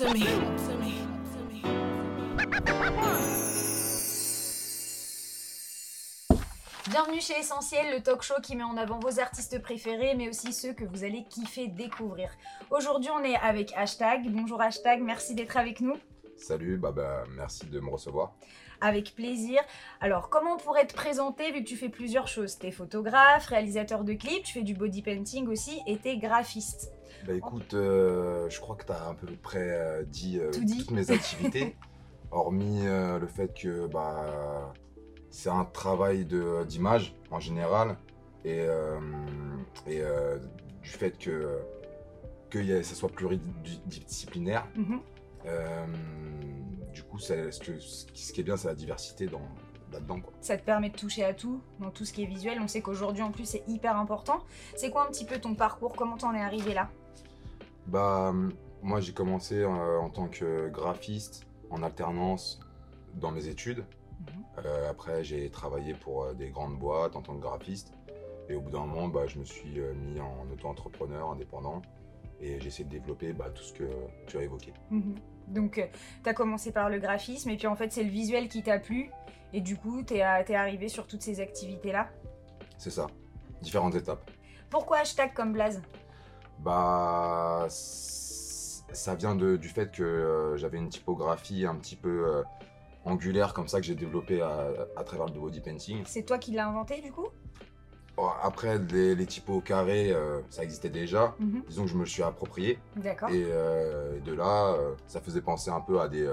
to me. Bienvenue chez Essentiel, le talk show qui met en avant vos artistes préférés, mais aussi ceux que vous allez kiffer découvrir. Aujourd'hui, on est avec Hashtag. Bonjour Hashtag, merci d'être avec nous. Salut, bah, bah merci de me recevoir. Avec plaisir. Alors, comment on pourrait te présenter vu que tu fais plusieurs choses? T'es photographe, réalisateur de clips, tu fais du body painting aussi et t'es graphiste. Bah écoute, euh, je crois que tu as à peu près euh, dit, euh, Tout dit. toutes mes activités, hormis le fait que bah, c'est un travail de- d'image en général et, euh, et euh, du fait que, que y ça soit pluridisciplinaire. Mhm. Euh, du coup, c'est- ce, que- ce qui ce qui est bien, c'est la diversité dans- là-dedans. quoi. Ça te permet de toucher à tout, dans tout ce qui est visuel. On sait qu'aujourd'hui, en plus, c'est hyper important. C'est quoi un petit peu ton parcours? Comment t'en es arrivé là? Bah, moi j'ai commencé euh, en tant que graphiste en alternance dans mes études. Mhm. Euh, après, j'ai travaillé pour euh, des grandes boîtes en tant que graphiste. Et au bout d'un moment, bah, je me suis mis en auto-entrepreneur indépendant. Et j'ai essayé de développer bah, tout ce que tu as évoqué. Mhm. Donc, tu as commencé par le graphisme, et puis en fait, c'est le visuel qui t'a plu. Et du coup, t'es es arrivé sur toutes ces activités-là. C'est ça, différentes étapes. Pourquoi hashtag comme blaze? Bah, ça vient de- du fait que euh, j'avais une typographie un petit peu euh, angulaire comme ça que j'ai développée à, à travers le body painting. C'est toi qui l'as inventé du coup? Bon, Après, les, les typos carrés, euh, ça existait déjà. Mhm. Disons que je me le suis approprié. D'accord. Et de là, ça faisait penser un peu à des,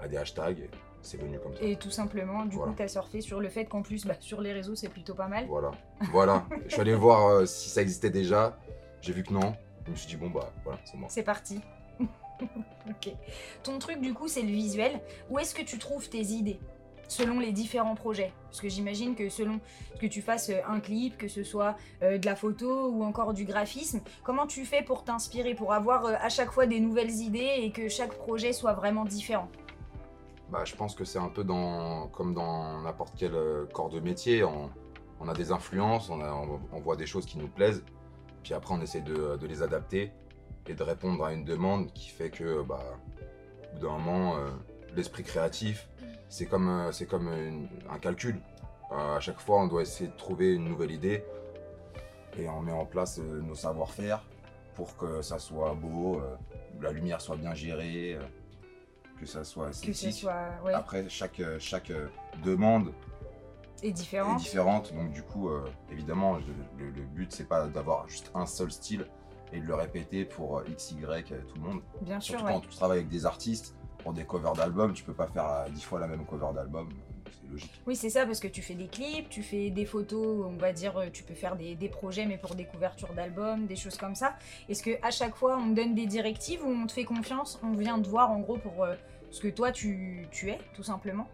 à des hashtags. C'est venu comme ça. Et tout simplement, du Voilà. coup, t'as surfé sur le fait qu'en plus, bah, sur les réseaux, c'est plutôt pas mal. Voilà. voilà. Je suis allé voir si ça existait déjà. J'ai vu que non. Je me suis dit, bon, bah voilà, c'est moi. C'est parti. ok. Ton truc, du coup, c'est le visuel. Où est-ce que tu trouves tes idées selon les différents projets? Parce que j'imagine que selon que tu fasses euh, un clip, que ce soit euh, de la photo ou encore du graphisme, comment tu fais pour t'inspirer, pour avoir euh, à chaque fois des nouvelles idées et que chaque projet soit vraiment différent? Bah, je pense que c'est un peu dans, comme dans n'importe quel corps de métier. On, on a des influences, on, a- on- on voit des choses qui nous plaisent. Puis après, on essaie de, de les adapter et de répondre à une demande qui fait que, bah, au bout d'un moment, euh, l'esprit créatif, c'est comme, euh, c'est comme une- un calcul. À chaque fois, on doit essayer de trouver une nouvelle idée et on met en place euh, nos savoir-faire pour que ça soit beau, la lumière soit bien gérée, que ça soit Que ce esthétique. soit ouais, Après, chaque, chaque demande et est différent. différente. Donc, du coup, euh, évidemment, je- le, le but, c'est pas d'avoir juste un seul style et de le répéter pour euh, X, Y, euh, tout le monde. Bien sûr, Surtout ouais. quand tu travailles avec des artistes, pour des covers d'albums, tu peux pas faire dix fois la même cover d'album. C'est logique. Oui, c'est ça, parce que tu fais des clips, tu fais des photos, on va dire, tu peux faire des, des projets, mais pour des couvertures d'albums, des choses comme ça. Est-ce que à chaque fois, on te donne des directives ou on te fait confiance On vient te voir, en gros, pour euh, ce que toi, tu, tu es, tout simplement?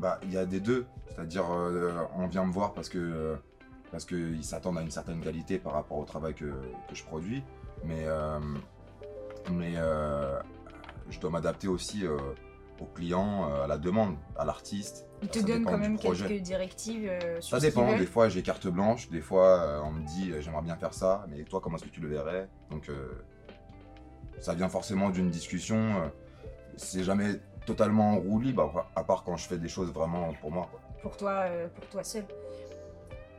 Bah, il y a des deux. C'est-à-dire, euh, on vient me voir parce que euh, parce qu'ils s'attendent à une certaine qualité par rapport au travail que, que je produis. Mais, euh, mais je dois m'adapter aussi aux clients, euh, à la demande, à l'artiste. Ils te dépend quand même projet. quelques directives euh, sur Ça dépend, des fois j'ai carte blanche, des fois euh, on me dit j'aimerais bien faire ça, mais toi comment est-ce que tu le verrais? Donc ça vient forcément d'une discussion, c'est jamais totalement en roue libre, à part quand je fais des choses vraiment pour moi. quoi. pour toi, euh, pour toi seul.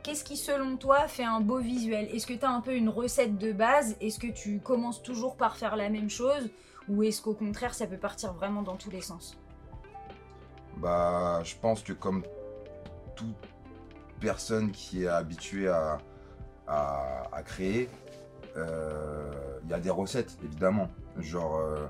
Qu'est-ce qui, selon toi, fait un beau visuel? Est-ce que tu as un peu une recette de base? Est-ce que tu commences toujours par faire la même chose? Ou est-ce qu'au contraire, ça peut partir vraiment dans tous les sens? Bah je pense que comme toute personne qui est habituée à, à, à créer, euh, il y a des recettes évidemment. Genre euh,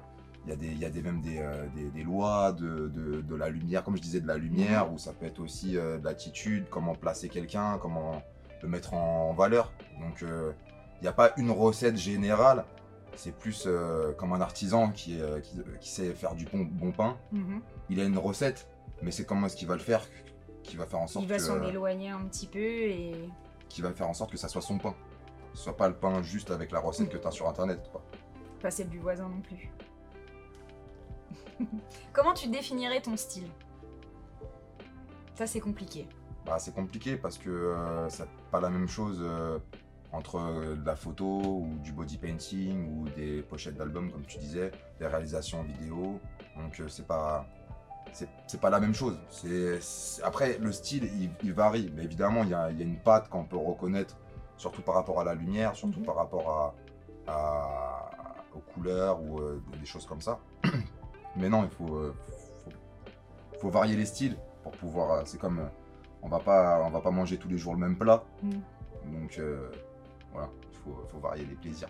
il y a, des, il y a des, même des, euh, des, des lois de, de, de la lumière, comme je disais, de la lumière, ou ça peut être aussi euh, de l'attitude, comment placer quelqu'un, comment le mettre en valeur. Donc euh, il n'y a pas une recette générale, c'est plus comme un artisan qui, qui, qui sait faire du bon, bon pain. Mhm. Il a une recette, mais c'est comment est-ce qu'il va le faire qui va faire en sorte Il va s'en éloigner un petit peu et qui va faire en sorte que ça soit son pain. Ce soit pas le pain juste avec la recette Mm. que tu as sur internet. quoi. pas celle du voisin non plus. Comment tu définirais ton style? Ça, c'est compliqué. Bah, c'est compliqué parce que euh, c'est pas la même chose euh, entre euh, de la photo ou du body painting ou des pochettes d'albums comme tu disais, des réalisations vidéo. Donc c'est pas c'est pas la même chose. C'est après le style il, il varie, mais évidemment il y a, il y a une patte qu'on peut reconnaître, surtout par rapport à la lumière, surtout Mhm. par rapport à, à- aux couleurs ou euh, des choses comme ça. Mais non, il faut, euh, faut, faut varier les styles pour pouvoir. euh, C'est comme euh, on va pas on va pas manger tous les jours le même plat, Mhm. donc voilà, il faut, faut varier les plaisirs.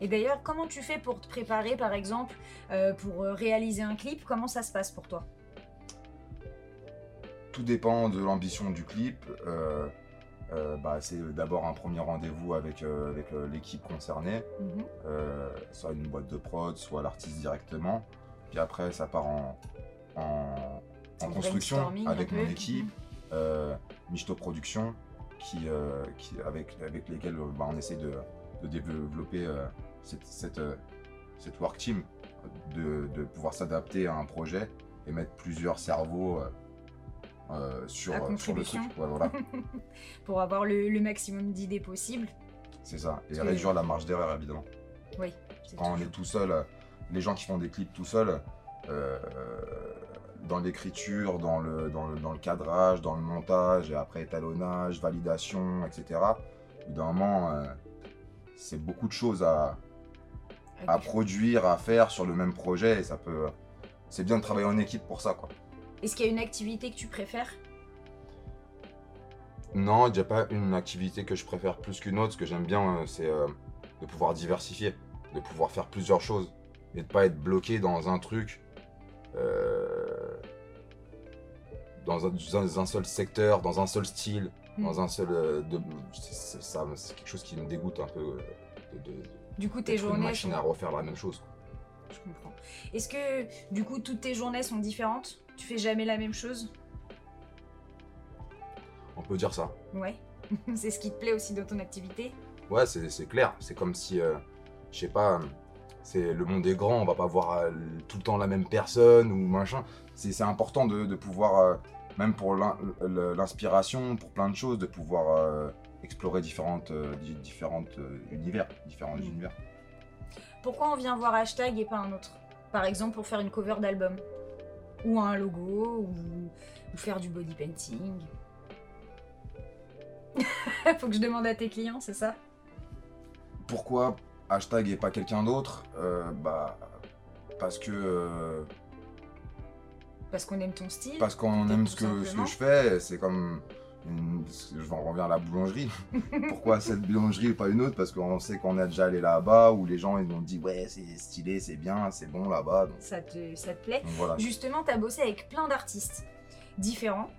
Et d'ailleurs, comment tu fais pour te préparer, par exemple, euh, pour réaliser un clip? Comment ça se passe pour toi? Tout dépend de l'ambition du clip. euh, euh, bah, c'est d'abord un premier rendez-vous avec, avec l'équipe concernée, Mhm. euh, soit une boîte de prod, soit l'artiste directement. Puis après, ça part en, en, en En construction avec peu. mon équipe, euh, Michto Production, qui, euh, qui, avec, avec lesquels euh, bah, on essaie de, de développer euh, cette, cette, cette work team, de, de pouvoir s'adapter à un projet et mettre plusieurs cerveaux euh, sur, sur le truc. contribution. Ouais, voilà, Pour avoir le, le maximum d'idées possible. c'est ça. Et Parce que- réduire la marge d'erreur, évidemment. Oui. Quand on est tout seul, les gens qui font des clips tout seuls, euh, dans l'écriture, dans le, dans, le, dans le cadrage, dans le montage, et après étalonnage, validation, etc. D'un moment, euh, c'est beaucoup de choses à, à produire, à faire sur le même projet, et ça peut. C'est bien de travailler en équipe pour ça, quoi. Est-ce qu'il y a une activité que tu préfères? Non, il n'y a pas une activité que je préfère plus qu'une autre. Ce que j'aime bien, euh, c'est euh, de pouvoir diversifier, de pouvoir faire plusieurs choses et de pas être bloqué dans un truc, euh, dans, un, dans un seul secteur, dans un seul style, Hmm. dans un seul. euh, de- c'est- c'est ça, c'est quelque chose qui me dégoûte un peu euh, de, de, Du coup, tes d'être une journées machine sont... à refaire la même chose. quoi. Je comprends. Est-ce que, du coup, toutes tes journées sont différentes? Tu fais jamais la même chose? On peut dire ça. Ouais. c'est ce qui te plaît aussi dans ton activité? Ouais, c'est c'est clair. C'est comme si, euh, je sais pas, c'est le monde est grand, on va pas voir euh, tout le temps la même personne ou machin. C'est important de, de pouvoir, euh, même pour l'inspiration, pour plein de choses, de pouvoir euh, explorer différentes, euh, di- différentes euh, univers, différents Mm. univers. Pourquoi on vient voir hashtag et pas un autre? Par exemple, pour faire une cover d'album Ou un logo Ou, ou faire du body painting Faut que je demande à tes clients, c'est ça? Pourquoi hashtag et pas quelqu'un d'autre Euh, Bah, parce que euh, Parce qu'on aime ton style parce qu'on Peut-être aime tout ce que, simplement. je fais, c'est comme. une- je en reviens à la boulangerie. Pourquoi cette boulangerie et pas une autre? Parce qu'on sait qu'on a déjà allé là-bas, où les gens ils ont dit ouais, c'est stylé, c'est bien, c'est bon là-bas. Donc, ça te, ça te plaît donc voilà. Justement, t'as bossé avec plein d'artistes différents.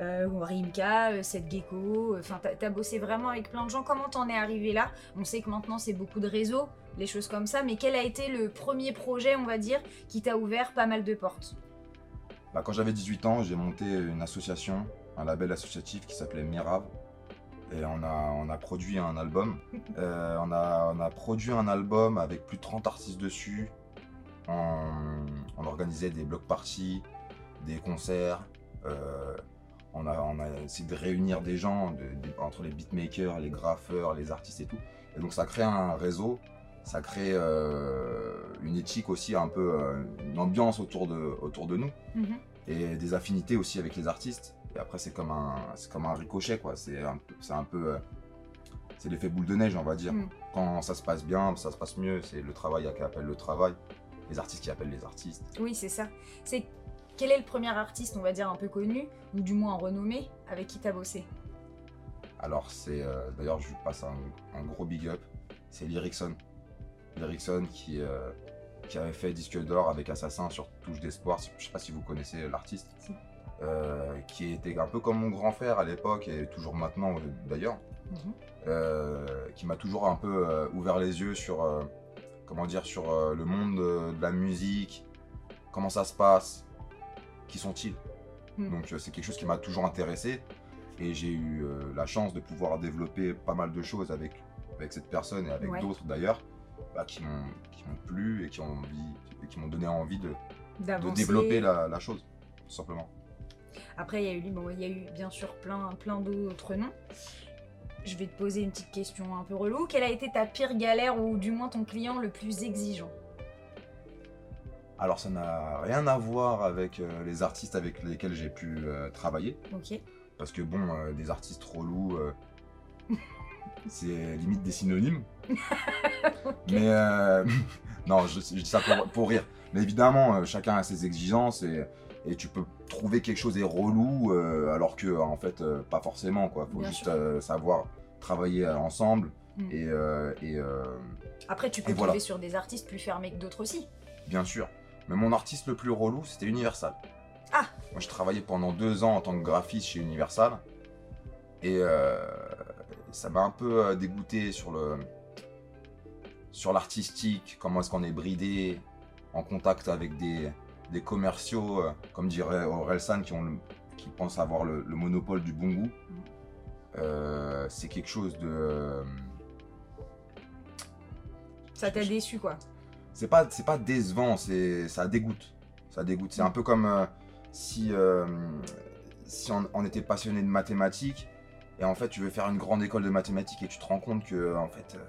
Euh, Rimka, Seth Gecko, euh, enfin t'as t'as bossé vraiment avec plein de gens. Comment t'en es arrivé là? On sait que maintenant c'est beaucoup de réseaux, les choses comme ça, mais quel a été le premier projet, on va dire, qui t'a ouvert pas mal de portes? Bah, quand j'avais 18 ans, j'ai monté une association, un label associatif qui s'appelait Mirave. Et on a, on a produit un album. Euh, on, a, on a produit un album avec plus de 30 artistes dessus. On, on organisait des block parties, des concerts. euh, on, a, on a essayé de réunir des gens de- de- entre les beatmakers, les graffeurs, les artistes et tout. Et donc ça crée un réseau, ça crée euh, une éthique aussi, un peu euh, une ambiance autour de, autour de nous Mhm. et des affinités aussi avec les artistes. Et après, c'est comme un, c'est comme un ricochet, quoi. C'est un, peu- c'est un peu, euh, c'est l'effet boule de neige, on va dire. Mm. Quand ça se passe bien, ça se passe mieux. C'est le travail qui appelle le travail, les artistes qui appellent les artistes. Oui, c'est ça. C'est quel est le premier artiste, on va dire, un peu connu, ou du moins renommé, avec qui t'as bossé? Alors, c'est euh, d'ailleurs, je lui passe un, un gros big up. C'est Lyricson. Lyricson qui, euh, qui avait fait disque d'or avec Assassin sur Touche d'Espoir. Je sais pas si vous connaissez l'artiste. Si. Euh, qui était un peu comme mon grand frère à l'époque et toujours maintenant d'ailleurs. Mhm. euh, qui m'a toujours un peu euh, ouvert les yeux sur comment dire sur le monde de la musique, comment ça se passe, qui sont-ils. Mm. Donc euh, c'est quelque chose qui m'a toujours intéressé et j'ai eu euh, la chance de pouvoir développer pas mal de choses avec avec cette personne et avec Ouais. d'autres d'ailleurs bah, qui m'ont plu et qui ont envie qui m'ont donné envie de, de développer la, la chose tout simplement. Après, il y a eu, bon, il y a eu bien sûr plein, plein d'autres noms. je vais te poser une petite question un peu relou. Quelle a été ta pire galère ou du moins ton client le plus exigeant? Alors ça n'a rien à voir avec euh, les artistes avec lesquels j'ai pu euh, travailler. Ok. Parce que bon, euh, des artistes relous, c'est limite des synonymes. Mais non, je, je dis ça pour, pour rire. Mais évidemment, chacun a ses exigences et, et tu peux trouver quelque chose est relou alors que en fait pas forcément quoi. Faut Bien juste savoir travailler ensemble Mm. et, et, Après, tu peux voilà. tomber sur des artistes plus fermés que d'autres aussi. bien sûr. Mais mon artiste le plus relou, c'était Universal. Ah. Moi, je travaillais pendant deux ans en tant que graphiste chez Universal. Et euh, ça m'a un peu euh, dégoûté sur le sur l'artistique, comment est-ce qu'on est bridé en contact avec des, des commerciaux, euh, comme dirait Orelsan, qui, ont le- qui pensent avoir le, le monopole du bon goût. Euh, c'est quelque chose de... Ça t'a déçu, quoi. C'est pas c'est pas décevant c'est ça dégoûte. Ça dégoûte. C'est un peu comme euh, si euh, si on, on était passionné de mathématiques et en fait tu veux faire une grande école de mathématiques et tu te rends compte que en fait euh,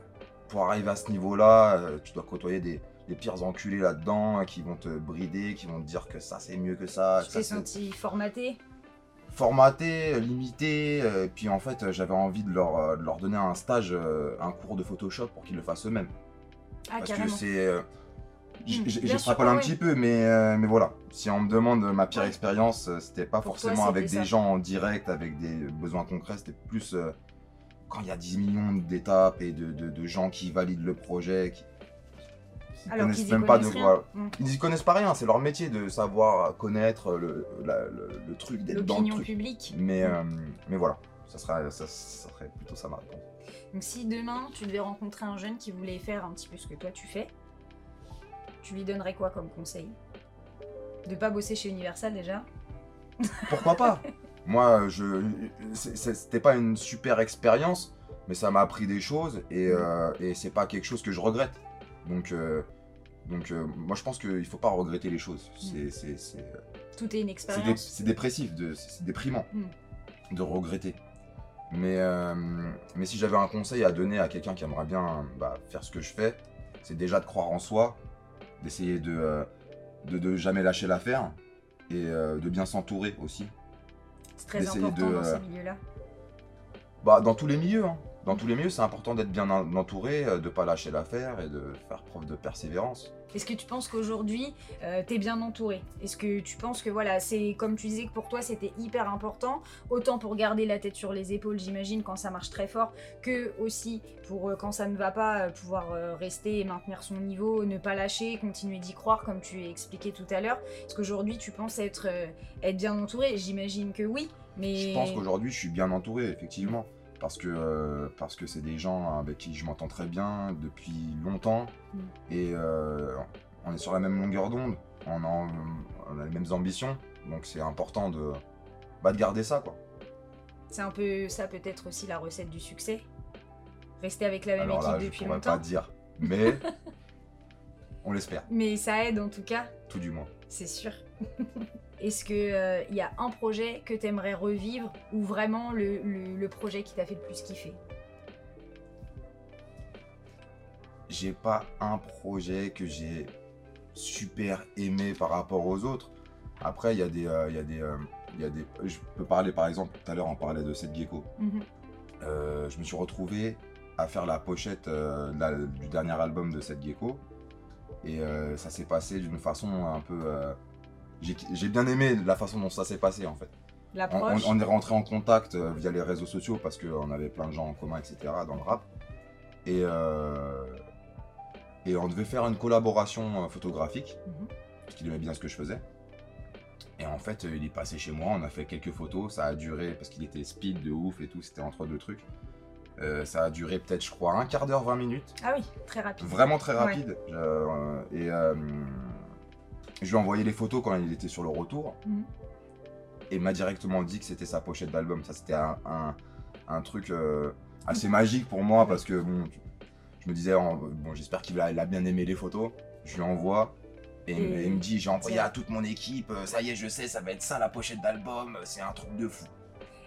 pour arriver à ce niveau là tu dois côtoyer des, des pires enculés là dedans qui vont te brider qui vont te dire que ça c'est mieux que ça, tu t'es senti formaté? Formaté, limité, euh, et puis en fait euh, j'avais envie de leur, euh, de leur donner un stage, euh, un cours de Photoshop pour qu'ils le fassent eux-mêmes. Ah, Parce que c'est. euh, sûr, J'extrapole un petit peu, mais, euh, mais voilà. Si on me demande ma pire expérience, euh, c'était pas Pour toi, forcément avec des ça. gens en direct, avec des besoins concrets, c'était plus euh, quand il y a 10 millions d'étapes et de, de- de gens qui valident le projet, qui, qui Alors connaissent même pas de quoi. Mm. Ils y connaissent pas rien, c'est leur métier de savoir connaître le, la- le- le truc, d'être dans le truc. publique. Mais, Mm. euh, mais voilà, ça, sera, ça, ça serait plutôt ça ma réponse. Donc si demain tu devais rencontrer un jeune qui voulait faire un petit peu ce que toi tu fais, tu lui donnerais quoi comme conseil? De pas bosser chez Universal déjà? Pourquoi pas? Moi, je, c'était pas une super expérience, mais ça m'a appris des choses et, euh, et c'est pas quelque chose que je regrette. Donc, euh, donc euh, moi je pense qu'il faut pas regretter les choses. C'est- c'est- c'est- Tout est une c'est dé- expérience. c'est dépressif, de- c'est déprimant Mm. de regretter. Mais, euh, mais si j'avais un conseil à donner à quelqu'un qui aimerait bien bah, faire ce que je fais, c'est déjà de croire en soi, d'essayer de, euh, de, de jamais lâcher l'affaire et euh, de bien s'entourer aussi. C'est très important de, dans ces euh, milieux-là. Bah, dans tous les milieux, hein. Dans tous les milieux, c'est important d'être bien en- entouré, euh, de pas lâcher l'affaire et de faire preuve de persévérance. Est-ce que tu penses qu'aujourd'hui, euh, t'es bien entouré? Est-ce que tu penses que voilà, c'est comme tu disais que pour toi c'était hyper important, autant pour garder la tête sur les épaules, j'imagine, quand ça marche très fort, que aussi pour euh, quand ça ne va pas, euh, pouvoir rester et maintenir son niveau, ne pas lâcher, continuer d'y croire, comme tu expliqué tout à l'heure? Est-ce qu'aujourd'hui tu penses être, être bien entouré? J'imagine que oui, mais. Je pense qu'aujourd'hui, je suis bien entouré, effectivement. Parce que euh, parce que c'est des gens avec qui je m'entends très bien depuis longtemps. Mm. Et euh, on est sur la même longueur d'onde. On, a- on a les mêmes ambitions. Donc c'est important de, bah, de garder ça, quoi. C'est un peu ça peut-être aussi la recette du succès Rester avec la même Alors équipe là, je depuis longtemps. pas dire. Mais on l'espère, Mais ça aide en tout cas. tout du moins. C'est sûr. Est-ce qu'il y a un projet que tu aimerais revivre ou vraiment le, le- le projet qui t'a fait le plus kiffer? J'ai pas un projet que j'ai super aimé par rapport aux autres. Après, il y a des, euh, y a des, euh, il y a des, je peux parler par exemple. Tout à l'heure, on parlait de cette gecko. Mhm. Euh, je me suis retrouvé à faire la pochette euh, la- du dernier album de cette gecko, et euh, ça s'est passé d'une façon un peu. J'ai bien aimé la façon dont ça s'est passé en fait. On, on- L'approche on est rentré en contact euh, via les réseaux sociaux parce qu'on avait plein de gens en commun, etc. dans le rap. Et, euh, et on devait faire une collaboration euh, photographique, Mhm. parce qu'il aimait bien ce que je faisais. Et en fait, il est passé chez moi, on a fait quelques photos, ça a duré, parce qu'il était speed de ouf et tout, c'était entre deux trucs. Euh, ça a duré peut-être, je crois, un quart d'heure, 20 minutes. Ah oui, très rapide. Vraiment très rapide. Euh, et je lui ai envoyé les photos quand il était sur le retour. Mhm. Et il m'a directement dit que c'était sa pochette d'album. Ça, c'était un, un- un truc euh, assez magique pour moi parce que bon, je me disais, bon, j'espère qu'il a, bien aimé les photos. Je lui envoie. Et, il me- Et- il me dit, j'ai envoyé à toute mon équipe, euh, ça y est, je sais, ça va être ça la pochette d'album, c'est un truc de fou.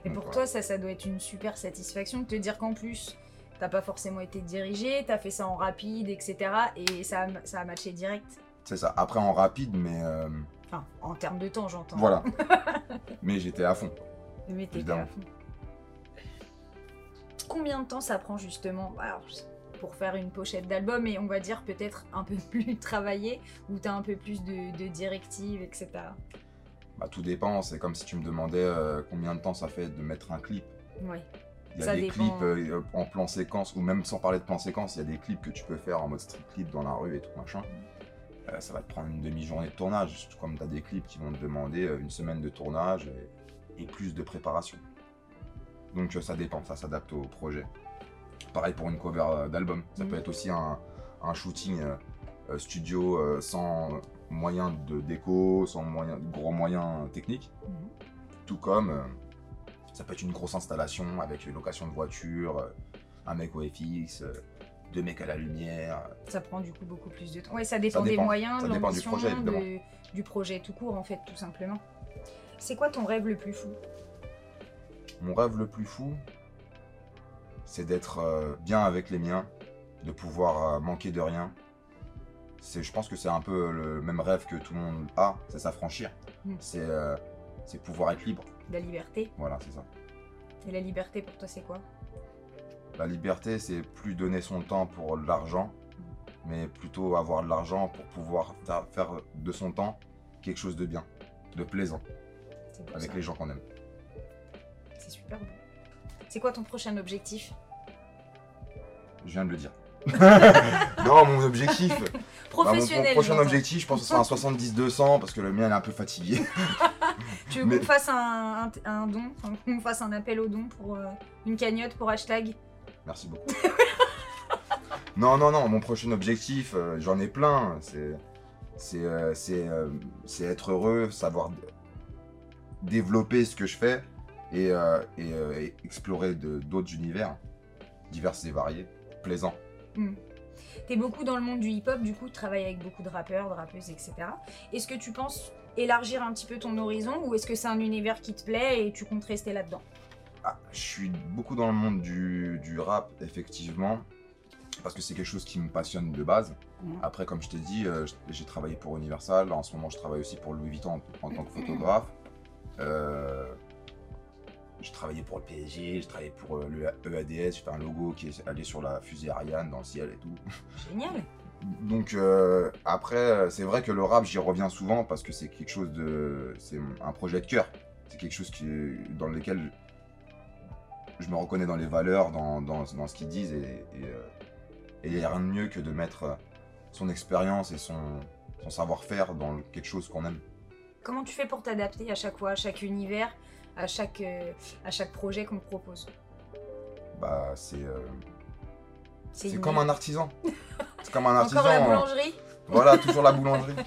Et Donc, pour toi, ça, ça doit être une super satisfaction de te dire qu'en plus, t'as pas forcément été dirigé, t'as fait ça en rapide, etc. Et ça a, ça a matché direct. C'est ça. Après, en rapide, mais euh, Enfin, en termes de temps, j'entends. voilà. mais j'étais à fond. Mais t'étais Évidemment. à fond. Combien de temps ça prend justement alors, pour faire une pochette d'album et on va dire peut-être un peu plus travaillé, où t'as un peu plus de, de directives, etc. Bah, tout dépend. C'est comme si tu me demandais euh, combien de temps ça fait de mettre un clip. Ouais. Il y a Ça des dépend. clips euh, en plan séquence, ou même sans parler de plan séquence, il y a des clips que tu peux faire en mode street clip dans la rue et tout machin. Euh, ça va te prendre une demi-journée de tournage, comme tu as des clips qui vont te demander euh, une semaine de tournage et, et plus de préparation. Donc euh, ça dépend, ça s'adapte au projet. Pareil pour une cover d'album, ça Mhm. peut être aussi un, un shooting studio sans moyens de déco, sans moyen, gros moyens techniques. Mhm. Tout comme ça peut être une grosse installation avec une location de voiture, un mec au FX, deux mecs à la lumière. Ça prend du coup beaucoup plus de temps. Ouais, ça dépend, des dépend. moyens, Ça de dépend du projet, de- du projet tout court en fait, tout simplement. C'est quoi ton rêve le plus fou? Mon rêve le plus fou, c'est d'être euh, bien avec les miens, de pouvoir euh, manquer de rien. C'est, je pense que c'est un peu le même rêve que tout le monde a, c'est s'affranchir. Mm. C'est, euh, c'est pouvoir être libre. La liberté. Voilà, c'est ça. Et la liberté pour toi, c'est quoi? La liberté, c'est plus donner son temps pour l'argent, mais plutôt avoir de l'argent pour pouvoir fa- faire de son temps quelque chose de bien, de plaisant, avec ça. les gens qu'on aime. C'est super beau. C'est quoi ton prochain objectif? Je viens de le dire. non, mon objectif. bah, mon- Professionnel. mon prochain objectif, je pense que ce sera un 70-200 parce que le mien il est un peu fatigué. Tu veux Mais- qu'on fasse un, un- un don, qu'on fasse un appel au don pour euh, une cagnotte pour hashtag? Merci beaucoup. non, non, non, mon prochain objectif, euh, j'en ai plein. C'est, c'est, euh, euh, être heureux, savoir développer ce que je fais et, explorer d'autres univers, divers et variés, plaisants. T'es beaucoup dans le monde du hip-hop, du coup, tu travailles avec beaucoup de rappeurs, de rappeuses, etc. Est-ce que tu penses élargir un petit peu ton horizon ou est-ce que c'est un univers qui te plaît et tu comptes rester là-dedans? Ah, je suis beaucoup dans le monde du, du rap, effectivement, parce que c'est quelque chose qui me passionne de base. Après, comme je t'ai dit, euh, j'ai travaillé pour Universal. En ce moment, je travaille aussi pour Louis Vuitton en, en tant que photographe. Euh, j'ai travaillé pour le PSG, j'ai travaillé pour euh, le EADS. J'ai fait un logo qui est allé sur la fusée Ariane dans le ciel et tout. Génial Donc euh, après, c'est vrai que le rap, j'y reviens souvent parce que c'est quelque chose de, c'est un projet de cœur. C'est quelque chose qui, dans lequel je me reconnais dans les valeurs, dans, dans, dans ce qu'ils disent et euh, il n'y a rien de mieux que de mettre euh, son expérience et son, son savoir-faire dans quelque chose qu'on aime. Comment tu fais pour t'adapter à chaque fois, à chaque univers, à chaque, euh, à chaque projet qu'on te propose? Bah c'est, euh, c'est comme un artisan. C'est comme un artisan. Encore la euh, boulangerie? Voilà, toujours la boulangerie.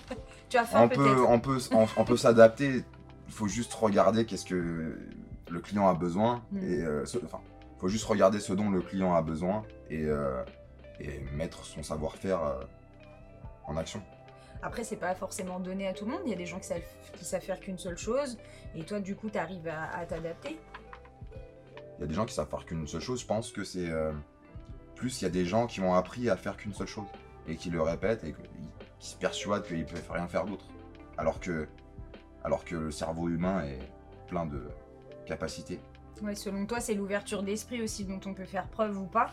Tu as faim on peut, on peut, on, on peut s'adapter. Il faut juste regarder qu'est-ce que le client a besoin Mm. et euh, ce- enfin, faut juste regarder ce dont le client a besoin et, euh, et mettre son savoir-faire euh, en action. Après, c'est pas forcément donné à tout le monde. Il y a des gens qui savent, qui savent faire qu'une seule chose. Et toi, du coup, tu arrives à, à t'adapter. Il y a des gens qui savent faire qu'une seule chose. Je pense que c'est plus il y a des gens qui ont appris à faire qu'une seule chose et qui le répètent et que- qui se persuadent qu'ils peuvent rien faire d'autre. Alors que, alors que le cerveau humain est plein de capacités. Ouais, selon toi, c'est l'ouverture d'esprit aussi dont on peut faire preuve ou pas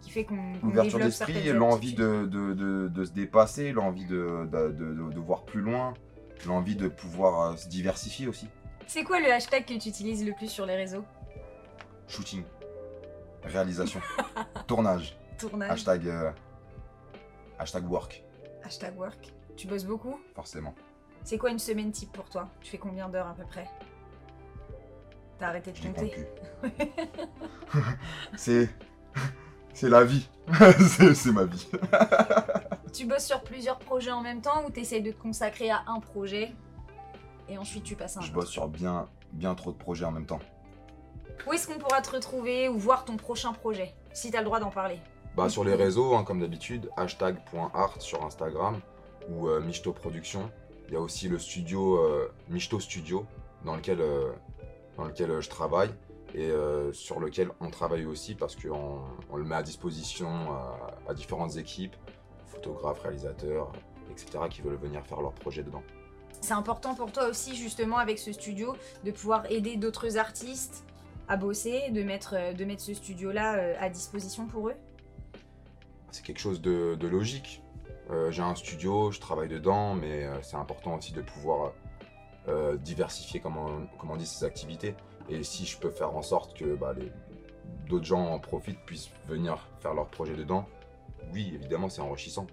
qui fait qu'on L'ouverture d'esprit, l'envie de, de, de- de se dépasser, l'envie de voir plus loin, l'envie de pouvoir euh, se diversifier aussi. C'est quoi le hashtag que tu utilises le plus sur les réseaux? Shooting, réalisation, tournage, Tournage, hashtag, euh, hashtag work, hashtag work. Tu bosses beaucoup? Forcément. C'est quoi une semaine type pour toi? Tu fais combien d'heures à peu près? T'as arrêté de plus. c'est, c'est la vie. c'est, c'est ma vie. Tu bosses sur plusieurs projets en même temps ou t'essayes de te consacrer à un projet et ensuite tu passes à un Je autre? bosse sur bien, bien trop de projets en même temps. Où est-ce qu'on pourra te retrouver ou voir ton prochain projet Si t'as le droit d'en parler? Bah, sur les réseaux, hein, comme d'habitude, hashtag.art sur Instagram ou euh, Michto Production. Il y a aussi le studio euh, Michto Studio dans lequel, euh, dans lequel euh, je travaille. et euh, sur lequel on travaille aussi parce qu'on on le met à disposition à, à différentes équipes, photographes, réalisateurs, etc., qui veulent venir faire leur projet dedans. C'est important pour toi aussi, justement, avec ce studio, de pouvoir aider d'autres artistes à bosser, de mettre, euh, de mettre ce studio-là euh, à disposition pour eux? C'est quelque chose de, de logique. Euh, J'ai un studio, je travaille dedans, mais euh, c'est important aussi de pouvoir euh, diversifier, comme on, comme on dit, ses activités. Et si je peux faire en sorte que bah, d'autres gens en profitent, puissent venir faire leur projet dedans, oui, évidemment, c'est enrichissant.